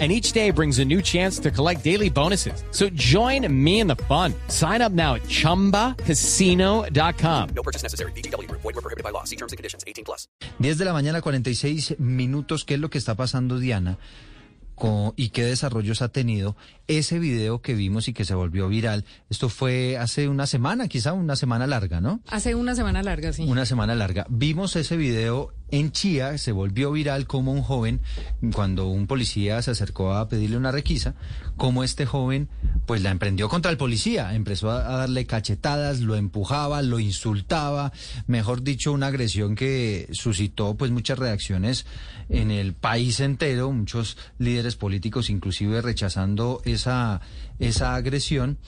And each day brings a new chance to collect daily bonuses. So join me in the fun. Sign up now at chumbacasino.com. No purchase necessary. BGW. Void were prohibited by law. See terms and conditions. 18 plus. 10 de la mañana, 46 minutos. ¿Qué es lo que está pasando, Diana? Co- ¿Y qué desarrollos ha tenido ese video que vimos y que se volvió viral? Esto fue hace una semana, quizá una semana larga, ¿no? Hace una semana larga, sí. Una semana larga. Vimos ese video en Chía, se volvió viral como un joven, cuando un policía se acercó a pedirle una requisa, como este joven pues la emprendió contra el policía, empezó a, darle cachetadas, lo empujaba, lo insultaba, mejor dicho, una agresión que suscitó pues muchas reacciones en el país entero, muchos líderes políticos inclusive rechazando esa, esa agresión.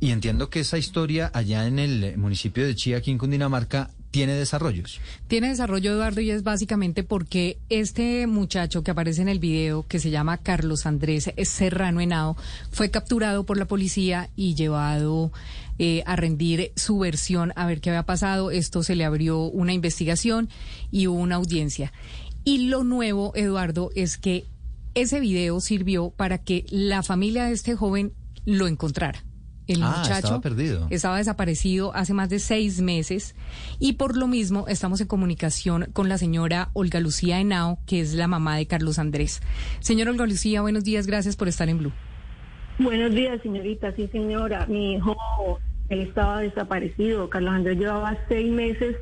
Y entiendo que esa historia allá en el municipio de Chía, aquí en Cundinamarca, tiene desarrollos. Tiene desarrollo, Eduardo, y es básicamente porque este muchacho que aparece en el video, que se llama Carlos Andrés Serrano Henao, fue capturado por la policía y llevado eh, a rendir su versión a ver qué había pasado. Esto se le abrió una investigación y hubo una audiencia. Y lo nuevo, Eduardo, es que ese video sirvió para que la familia de este joven lo encontrara. El Ah, muchacho estaba perdido. estaba desaparecido hace más de seis meses y por lo mismo estamos en comunicación con la señora Olga Lucía Henao, que es la mamá de Carlos Andrés. Señora Olga Lucía, buenos días, gracias por estar en Blue. Buenos días, señorita. Sí, señora. Mi hijo, él estaba desaparecido. Carlos Andrés llevaba seis meses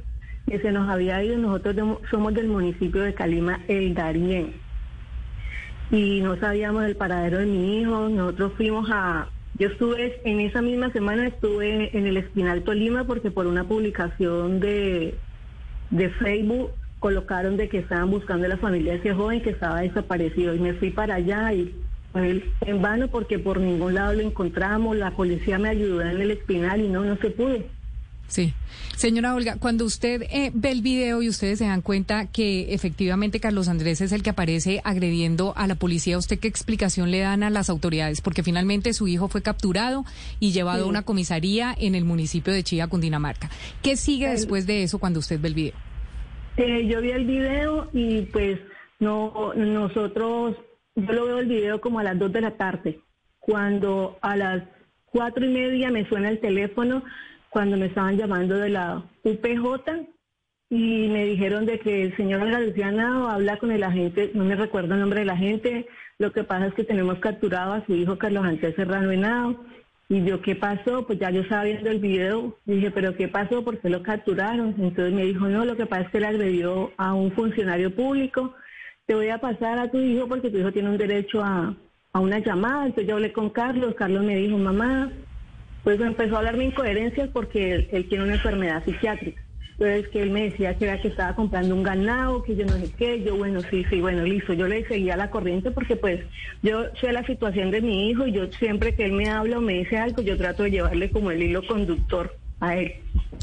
que se nos había ido. Nosotros de- somos del municipio de Calima, El Darién. Y no sabíamos el paradero de mi hijo. Nosotros fuimos a... Yo estuve, en esa misma semana estuve en el Espinal Tolima porque por una publicación de, de Facebook colocaron de que estaban buscando a la familia de ese joven que estaba desaparecido. Y me fui para allá y pues, en vano porque por ningún lado lo encontramos. La policía me ayudó en el Espinal y no, no se pudo. Sí. Señora Olga, cuando usted eh, ve el video y ustedes se dan cuenta que efectivamente Carlos Andrés es el que aparece agrediendo a la policía, ¿usted qué explicación le dan a las autoridades? Porque finalmente su hijo fue capturado y llevado a una comisaría en el municipio de Chía, Cundinamarca. ¿Qué sigue después de eso cuando usted ve el video? Eh, yo vi el video y pues no nosotros, yo lo veo el video como a las 2 de la tarde, cuando a las cuatro y media me suena el teléfono, cuando me estaban llamando de la UPJ y me dijeron de que el señor Luciana habla con el agente, no me recuerdo el nombre del agente, lo que pasa es que tenemos capturado a su hijo Carlos Andrés Serrano Henao. Y yo, ¿qué pasó? Pues ya yo estaba viendo el video. Dije, ¿pero qué pasó? ¿Por qué lo capturaron? Entonces me dijo, no, lo que pasa es que le agredió a un funcionario público. Te voy a pasar a tu hijo porque tu hijo tiene un derecho a, a una llamada. Entonces yo hablé con Carlos. Carlos me dijo, mamá, pues me empezó a hablarme incoherencias porque él, él tiene una enfermedad psiquiátrica. Entonces que él me decía que era que estaba comprando un ganado, que yo no sé qué, yo bueno, sí, sí, bueno, listo, yo le seguía la corriente porque pues yo sé la situación de mi hijo y yo siempre que él me habla o me dice algo, yo trato de llevarle como el hilo conductor a él.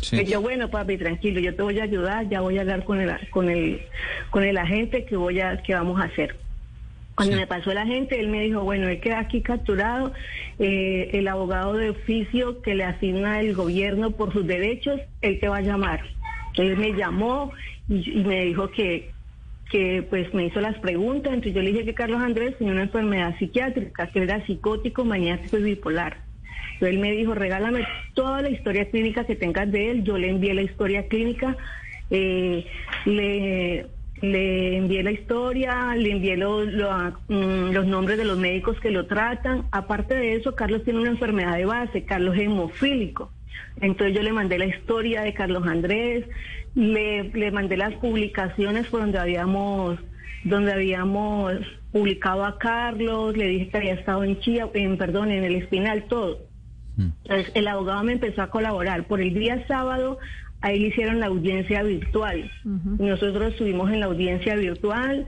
Sí. Yo, bueno, papi, tranquilo, yo te voy a ayudar, ya voy a hablar con el, con el, con el agente que voy a, que vamos a hacer. Cuando Sí. me pasó el agente, él me dijo, bueno, él queda aquí capturado, eh, el abogado de oficio que le asigna el gobierno por sus derechos, él te va a llamar. Él me llamó y, y me dijo que, que pues me hizo las preguntas, entonces yo le dije que Carlos Andrés tenía una enfermedad psiquiátrica, que era psicótico, maníaco y bipolar. Entonces él me dijo, regálame toda la historia clínica que tengas de él, yo le envié la historia clínica, eh, le, le envié la historia, le envié lo- mm, los nombres de los médicos que lo tratan. Aparte de eso, Carlos tiene una enfermedad de base, Carlos es hemofílico. Entonces yo le mandé la historia de Carlos Andrés, le, le mandé las publicaciones por donde habíamos, donde habíamos publicado a Carlos, le dije que había estado en Chía, en, perdón, en el Espinal, todo. Entonces el abogado me empezó a colaborar. Por el día sábado, ahí le hicieron la audiencia virtual. Nosotros estuvimos en la audiencia virtual.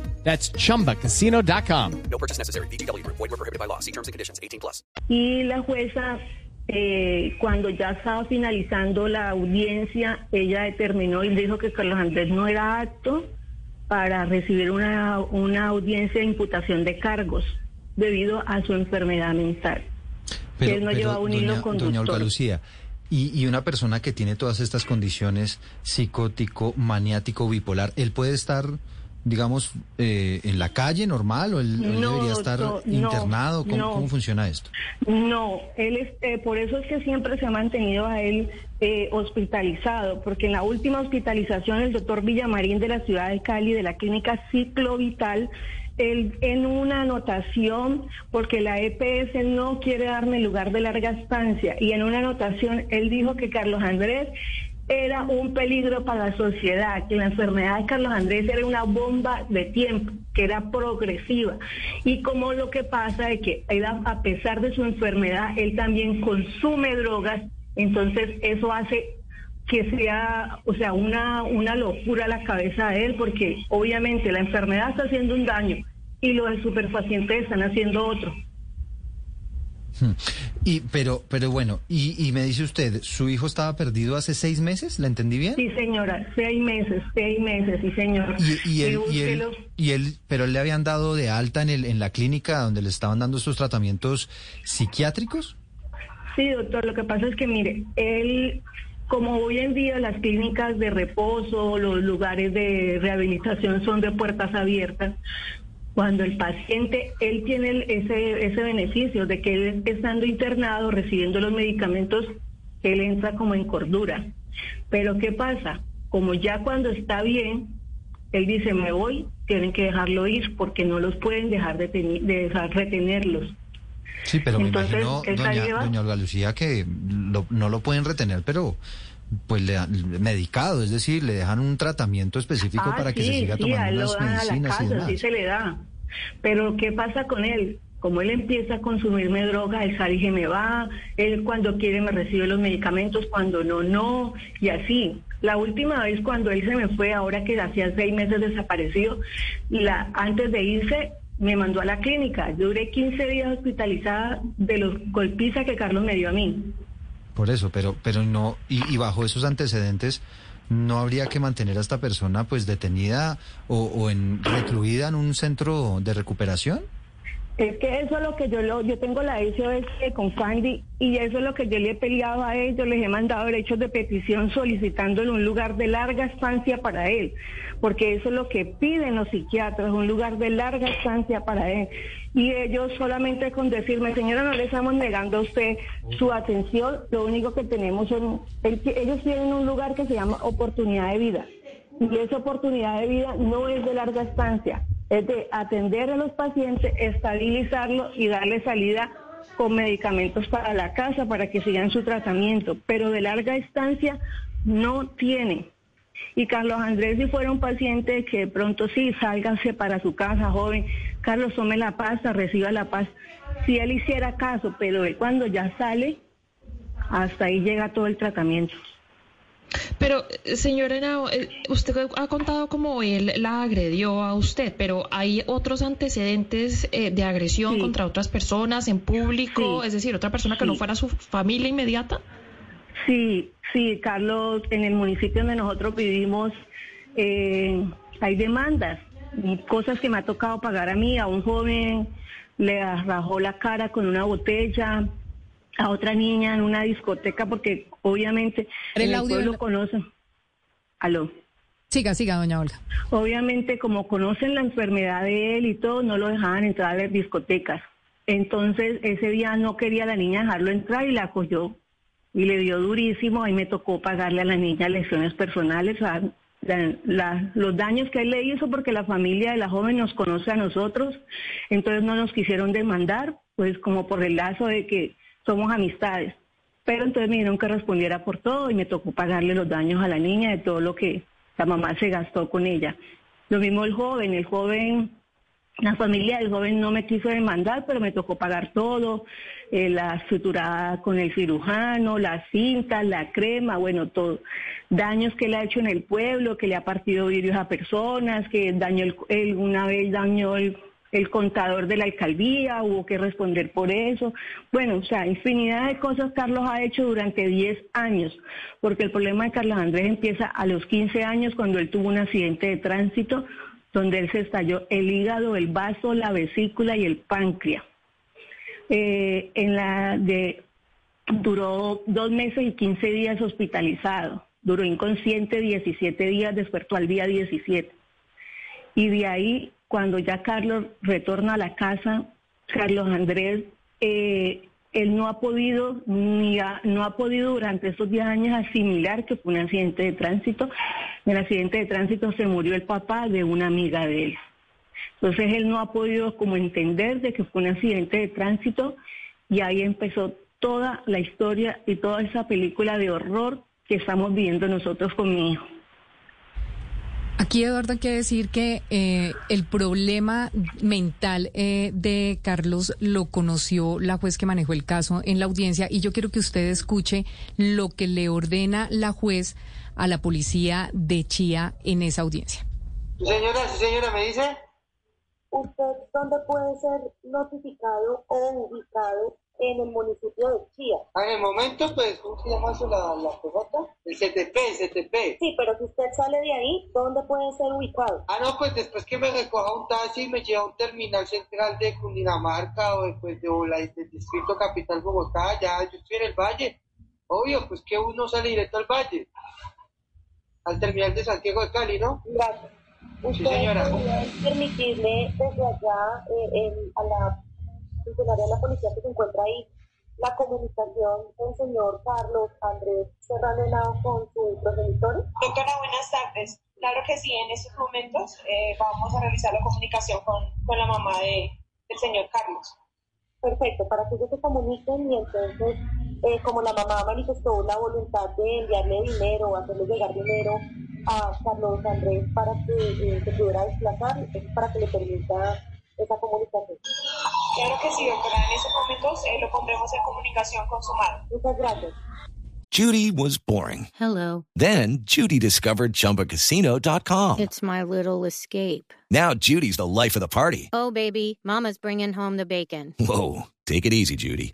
That's chumbacasino.com. No purchase necessary. VGW Group. Void were prohibited by law. See terms and conditions. 18 plus. Y la jueza, eh, cuando ya estaba finalizando la audiencia, ella determinó y dijo que Carlos Andrés no era apto para recibir una, una audiencia de imputación de cargos debido a su enfermedad mental. que él no llevaba un hilo doña, conductor. doña Olga Lucía, y, y una persona que tiene todas estas condiciones, psicótico, maniático, bipolar, ¿él puede estar, digamos, eh, en la calle normal o él, él No, debería estar no, internado? ¿Cómo, no. cómo funciona esto? No, él es, eh, por eso es que siempre se ha mantenido a él eh, hospitalizado, porque en la última hospitalización el doctor Villamarín de la ciudad de Cali, de la clínica Ciclo Vital, él en una anotación, porque la EPS no quiere darme lugar de larga estancia, y en una anotación él dijo que Carlos Andrés era un peligro para la sociedad, que la enfermedad de Carlos Andrés era una bomba de tiempo, que era progresiva. Y como lo que pasa es que a a pesar de su enfermedad, él también consume drogas, entonces eso hace que sea, o sea, una, una locura la cabeza de él, porque obviamente la enfermedad está haciendo un daño y los superpacientes están haciendo otro. Hmm. Y, pero, pero bueno, y, y me dice usted, ¿su hijo estaba perdido hace seis meses? ¿La entendí bien? Sí, señora, seis meses, seis meses, sí, señor. Y, y él, y él, búsquelo. y él, pero él le habían dado de alta en, el, en la clínica donde le estaban dando estos tratamientos psiquiátricos. Sí, doctor, lo que pasa es que, mire, él, como hoy en día las clínicas de reposo, los lugares de rehabilitación son de puertas abiertas, cuando el paciente, él tiene el- ese, ese beneficio de que él estando internado, recibiendo los medicamentos, él entra como en cordura. Pero ¿qué pasa? Como ya cuando está bien, él dice, me voy, tienen que dejarlo ir porque no los pueden dejar de, de dejar retenerlos. Sí, pero me Entonces, imagino, esa doña, doña Olga Lucía, que lo- no lo pueden retener, pero pues le dan- medicado, es decir, le dejan un tratamiento específico Ah, para que se siga sí, tomando las medicinas y casa, demás. sí se le da. Pero ¿qué pasa con él? Como él empieza a consumirme droga, él sale y se me va, él cuando quiere me recibe los medicamentos, cuando no, no, y así. La última vez cuando él se me fue, ahora que hacía seis meses desaparecido, la, antes de irse me mandó a la clínica. Yo duré 15 días hospitalizada de los golpizas que Carlos me dio a mí. Por eso, pero, pero no, y, y bajo esos antecedentes, ¿no habría que mantener a esta persona pues detenida o, o en recluida en un centro de recuperación? Es que eso es lo que yo lo, yo tengo la SOS con Candy y eso es lo que yo le he peleado a ellos, les he mandado derechos de petición solicitándole un lugar de larga estancia para él, porque eso es lo que piden los psiquiatras, un lugar de larga estancia para él. Y ellos solamente con decirme, señora, no le estamos negando a usted su atención, lo único que tenemos son, el- ellos tienen un lugar que se llama oportunidad de vida. Y esa oportunidad de vida no es de larga estancia, es de atender a los pacientes, estabilizarlos y darle salida con medicamentos para la casa para que sigan su tratamiento. Pero de larga estancia no tiene. Y Carlos Andrés, si fuera un paciente que de pronto sí, sálganse para su casa, joven, Carlos, tome la pasta, reciba la paz. Si él hiciera caso, pero él cuando ya sale, hasta ahí llega todo el tratamiento. Pero, eh, señor Henao, eh, usted ha contado cómo él la agredió a usted, pero ¿hay otros antecedentes eh, de agresión Sí. contra otras personas en público? Sí. Es decir, otra persona que no fuera su familia inmediata. Sí, sí, Carlos, en el municipio donde nosotros vivimos eh, hay demandas cosas que me ha tocado pagar a mí, a un joven le rajó la cara con una botella, a otra niña en una discoteca porque obviamente El en el audio pueblo la- conocen. Aló. Siga, siga, doña Olga. Obviamente, como conocen la enfermedad de él y todo, no lo dejaban entrar a las discotecas. Entonces, ese día no quería la niña dejarlo entrar y la cogió y le dio durísimo. Ahí me tocó pagarle a la niña lesiones personales, a- la- la- los daños que él le hizo, porque la familia de la joven nos conoce a nosotros. Entonces, no nos quisieron demandar. pues como por el lazo de que somos amistades. Pero entonces me dijeron que respondiera por todo y me tocó pagarle los daños a la niña de todo lo que la mamá se gastó con ella. Lo mismo el joven, el joven, la familia del joven no me quiso demandar, pero me tocó pagar todo, eh, la suturada con el cirujano, las cintas, la crema, bueno, todo. Daños que le ha hecho en el pueblo, que le ha partido vidrios a personas, que dañó el, el- una vez dañó el, el contador de la alcaldía, hubo que responder por eso. Bueno, o sea, infinidad de cosas Carlos ha hecho durante 10 años, porque el problema de Carlos Andrés empieza a los 15 años cuando él tuvo un accidente de tránsito donde él se estalló el hígado, el vaso, la vesícula y el páncreas. Eh, en la de duró dos meses y 15 días hospitalizado, duró inconsciente 17 días, despertó al día 17. Y de ahí, cuando ya Carlos retorna a la casa, Carlos Andrés, eh, él no ha podido, no ha podido durante esos 10 años asimilar que fue un accidente de tránsito. En el accidente de tránsito se murió el papá de una amiga de él. Entonces él no ha podido como entender de que fue un accidente de tránsito y ahí empezó toda la historia y toda esa película de horror que estamos viviendo nosotros con mi hijo. Aquí, Eduardo, hay que decir que eh, el problema mental eh, de Carlos lo conoció la juez que manejó el caso en la audiencia y yo quiero que usted escuche lo que le ordena la juez a la policía de Chía en esa audiencia. Señora, sí, señora, ¿me dice? ¿Usted dónde puede ser notificado o ubicado en el municipio de Chía? Ah, En el momento, pues, ¿cómo se llama eso, la, la? El CTP, el CTP. Sí, pero si usted sale de ahí, ¿dónde puede ser ubicado? Ah, no, pues después que me recoja un taxi y me lleva a un terminal central de Cundinamarca o de, pues, de, o la- del distrito capital Bogotá, ya yo estoy en el valle. Obvio, pues que uno sale directo al valle. Al terminal de Santiago de Cali, ¿no? Gracias. ¿Usted señora. podría permitirle desde allá eh, a la funcionaria de la policía que se encuentra ahí la comunicación del señor Carlos Andrés Serrano Henao con su progenitor? Doctora, buenas tardes. Claro que sí, en estos momentos eh, vamos a realizar la comunicación con, con la mamá de, del señor Carlos. Perfecto, para que ellos se comuniquen y entonces, eh, como la mamá manifestó la voluntad de enviarle dinero hacerle llegar dinero a Carlos Andrés para que eh, se pudiera desplazar, es para que le permita esa comunicación. Claro que sí, doctora. En estos momentos eh, lo pondremos en comunicación con su madre. Muchas gracias. Judy was boring. Hello. Then Judy discovered ChumbaCasino.com. It's my little escape. Now Judy's the life of the party. Oh, baby, Mama's bringing home the bacon. Whoa, take it easy, Judy.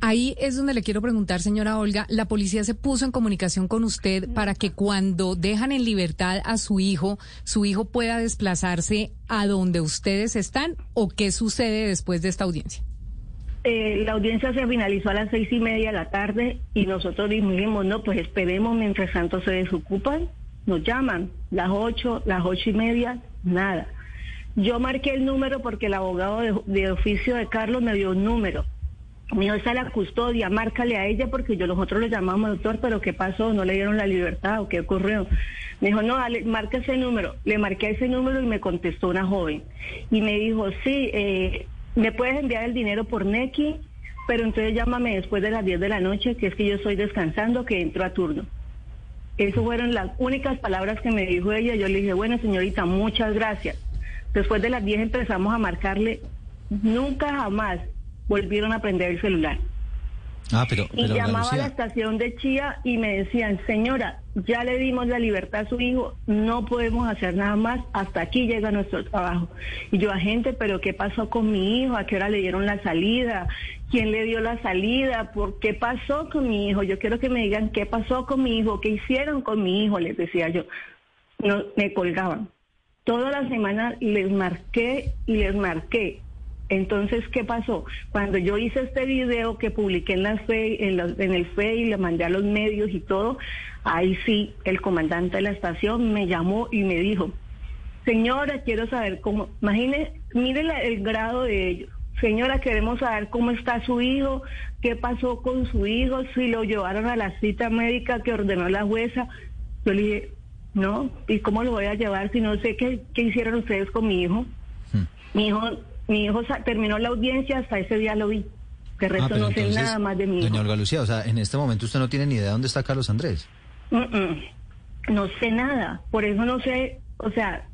Ahí es donde le quiero preguntar, señora Olga, la policía se puso en comunicación con usted para que cuando dejan en libertad a su hijo, su hijo pueda desplazarse a donde ustedes están o qué sucede después de esta audiencia. Eh, la audiencia se finalizó a las seis y media de la tarde y nosotros dijimos, no, pues esperemos mientras tanto se desocupan, nos llaman, las ocho, las ocho y media, nada. Yo marqué el número porque el abogado de, de oficio de Carlos me dio un número. Me dijo, esa es la custodia, márcale a ella porque yo nosotros le llamamos doctor, pero ¿qué pasó? ¿No le dieron la libertad o qué ocurrió? Me dijo, no, dale, marca ese número. Le marqué ese número y me contestó una joven. Y me dijo, sí, eh, me puedes enviar el dinero por Neki, pero entonces llámame después de las 10 de la noche, que es que yo estoy descansando, que entro a turno. Esas fueron las únicas palabras que me dijo ella. Yo le dije, bueno, señorita, muchas gracias. Después de las 10 empezamos a marcarle. Nunca jamás volvieron a prender el celular. Ah, pero, Y pero llamaba a la estación de Chía y me decían, señora, ya le dimos la libertad a su hijo, no podemos hacer nada más, hasta aquí llega nuestro trabajo. Y yo, agente, pero ¿qué pasó con mi hijo? ¿A qué hora le dieron la salida? ¿Quién le dio la salida? ¿Por qué pasó con mi hijo? Yo quiero que me digan qué pasó con mi hijo, qué hicieron con mi hijo, les decía yo. No, me colgaban. Toda la semana les marqué y les marqué. Entonces, ¿qué pasó? Cuando yo hice este video que publiqué en, las fe, en, los- en el FE y le mandé a los medios y todo, ahí sí, el comandante de la estación me llamó y me dijo, señora, quiero saber cómo, imagine mire la- el grado de ellos. Señora, queremos saber cómo está su hijo, qué pasó con su hijo, si lo llevaron a la cita médica que ordenó la jueza. Yo le dije, no, ¿y cómo lo voy a llevar si no sé qué, qué hicieron ustedes con mi hijo? Mi hijo, mi hijo terminó la audiencia, hasta ese día lo vi. De Ah, resto no sé nada más de mi hijo. Doña Olga Lucía, o sea, en este momento usted no tiene ni idea dónde está Carlos Andrés. Mm, mm. No sé nada, por eso no sé, o sea,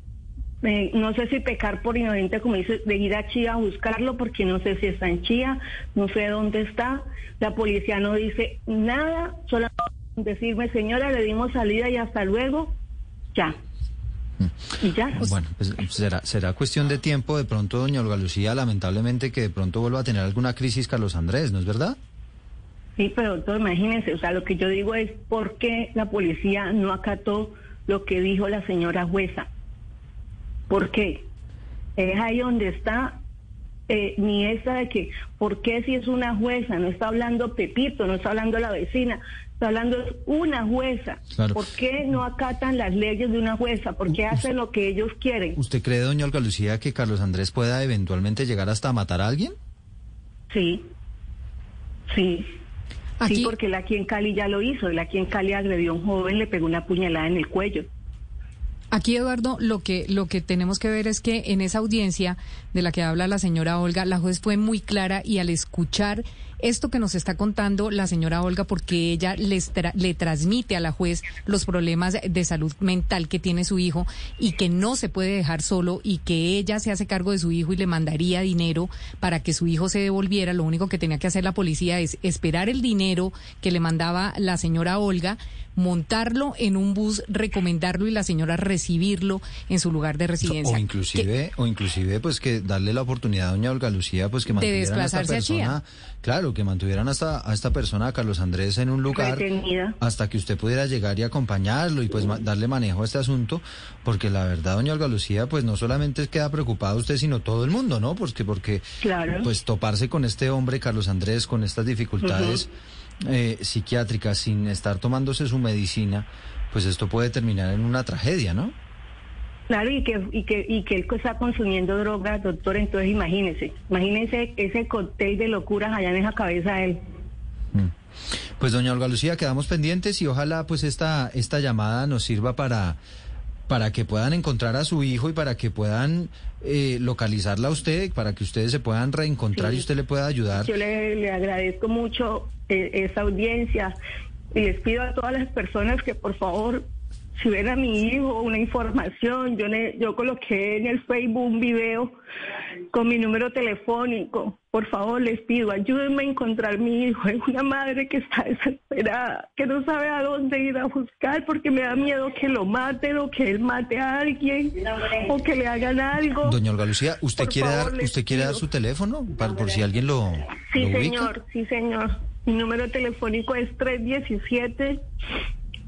eh, no sé si pecar por inocente, como dice, de ir a Chía a buscarlo, porque no sé si está en Chía, no sé dónde está. La policía no dice nada, solo decirme, señora, le dimos salida y hasta luego, ya. Y ya. Bueno, pues será, será cuestión de tiempo de pronto, doña Olga Lucía, lamentablemente que de pronto vuelva a tener alguna crisis Carlos Andrés, ¿no es verdad? Sí, pero entonces imagínense, o sea, lo que yo digo es por qué la policía no acató lo que dijo la señora jueza. ¿Por qué? Es ahí donde está eh, ni esa de que, ¿por qué si es una jueza? No está hablando Pepito, no está hablando la vecina, está hablando es una jueza. Claro. ¿Por qué no acatan las leyes de una jueza? ¿Por qué hacen lo que ellos quieren? ¿Usted cree, doña Olga Lucía, que Carlos Andrés pueda eventualmente llegar hasta matar a alguien? Sí, sí. Aquí- Sí, porque él aquí en Cali ya lo hizo. Él aquí en Cali agredió a un joven, le pegó una puñalada en el cuello. Aquí, Eduardo, lo que, lo que tenemos que ver es que en esa audiencia de la que habla la señora Olga, la juez fue muy clara y al escuchar esto que nos está contando la señora Olga, porque ella les tra- le transmite a la juez los problemas de salud mental que tiene su hijo y que no se puede dejar solo y que ella se hace cargo de su hijo y le mandaría dinero para que su hijo se devolviera, lo único que tenía que hacer la policía es esperar el dinero que le mandaba la señora Olga, montarlo en un bus, recomendarlo y la señora recibirlo en su lugar de residencia. O inclusive, o inclusive, pues que darle la oportunidad a doña Olga Lucía, pues que De mantuvieran a esta a persona, claro, que mantuvieran hasta a esta persona, a Carlos Andrés, en un lugar Retenida. hasta que usted pudiera llegar y acompañarlo y pues ma- darle manejo a este asunto, porque la verdad, doña Olga Lucía, pues no solamente queda preocupada usted, sino todo el mundo, ¿no? Porque, porque, Claro. pues toparse con este hombre, Carlos Andrés, con estas dificultades eh, psiquiátricas, sin estar tomándose su medicina, pues esto puede terminar en una tragedia, ¿no? Claro, y que, y que, y que él está consumiendo drogas, doctor, entonces imagínese, imagínese ese cóctel de locuras allá en esa cabeza de él. Pues doña Olga Lucía, quedamos pendientes y ojalá pues esta, esta llamada nos sirva para, para que puedan encontrar a su hijo y para que puedan eh, localizarla a usted, para que ustedes se puedan reencontrar Sí. y usted le pueda ayudar. Yo le, le agradezco mucho eh, esa audiencia y les pido a todas las personas que por favor, si ven a mi hijo una información, yo, le, yo coloqué en el Facebook un video con mi número telefónico. Por favor, les pido, ayúdenme a encontrar mi hijo. Es una madre que está desesperada, que no sabe a dónde ir a buscar porque me da miedo que lo maten o que él mate a alguien o que le hagan algo. Doña Olga Lucía, ¿usted Por quiere favor, dar, usted quiere dar su teléfono para, por si alguien lo, Sí, lo ubica? señor, sí, señor. Mi número telefónico es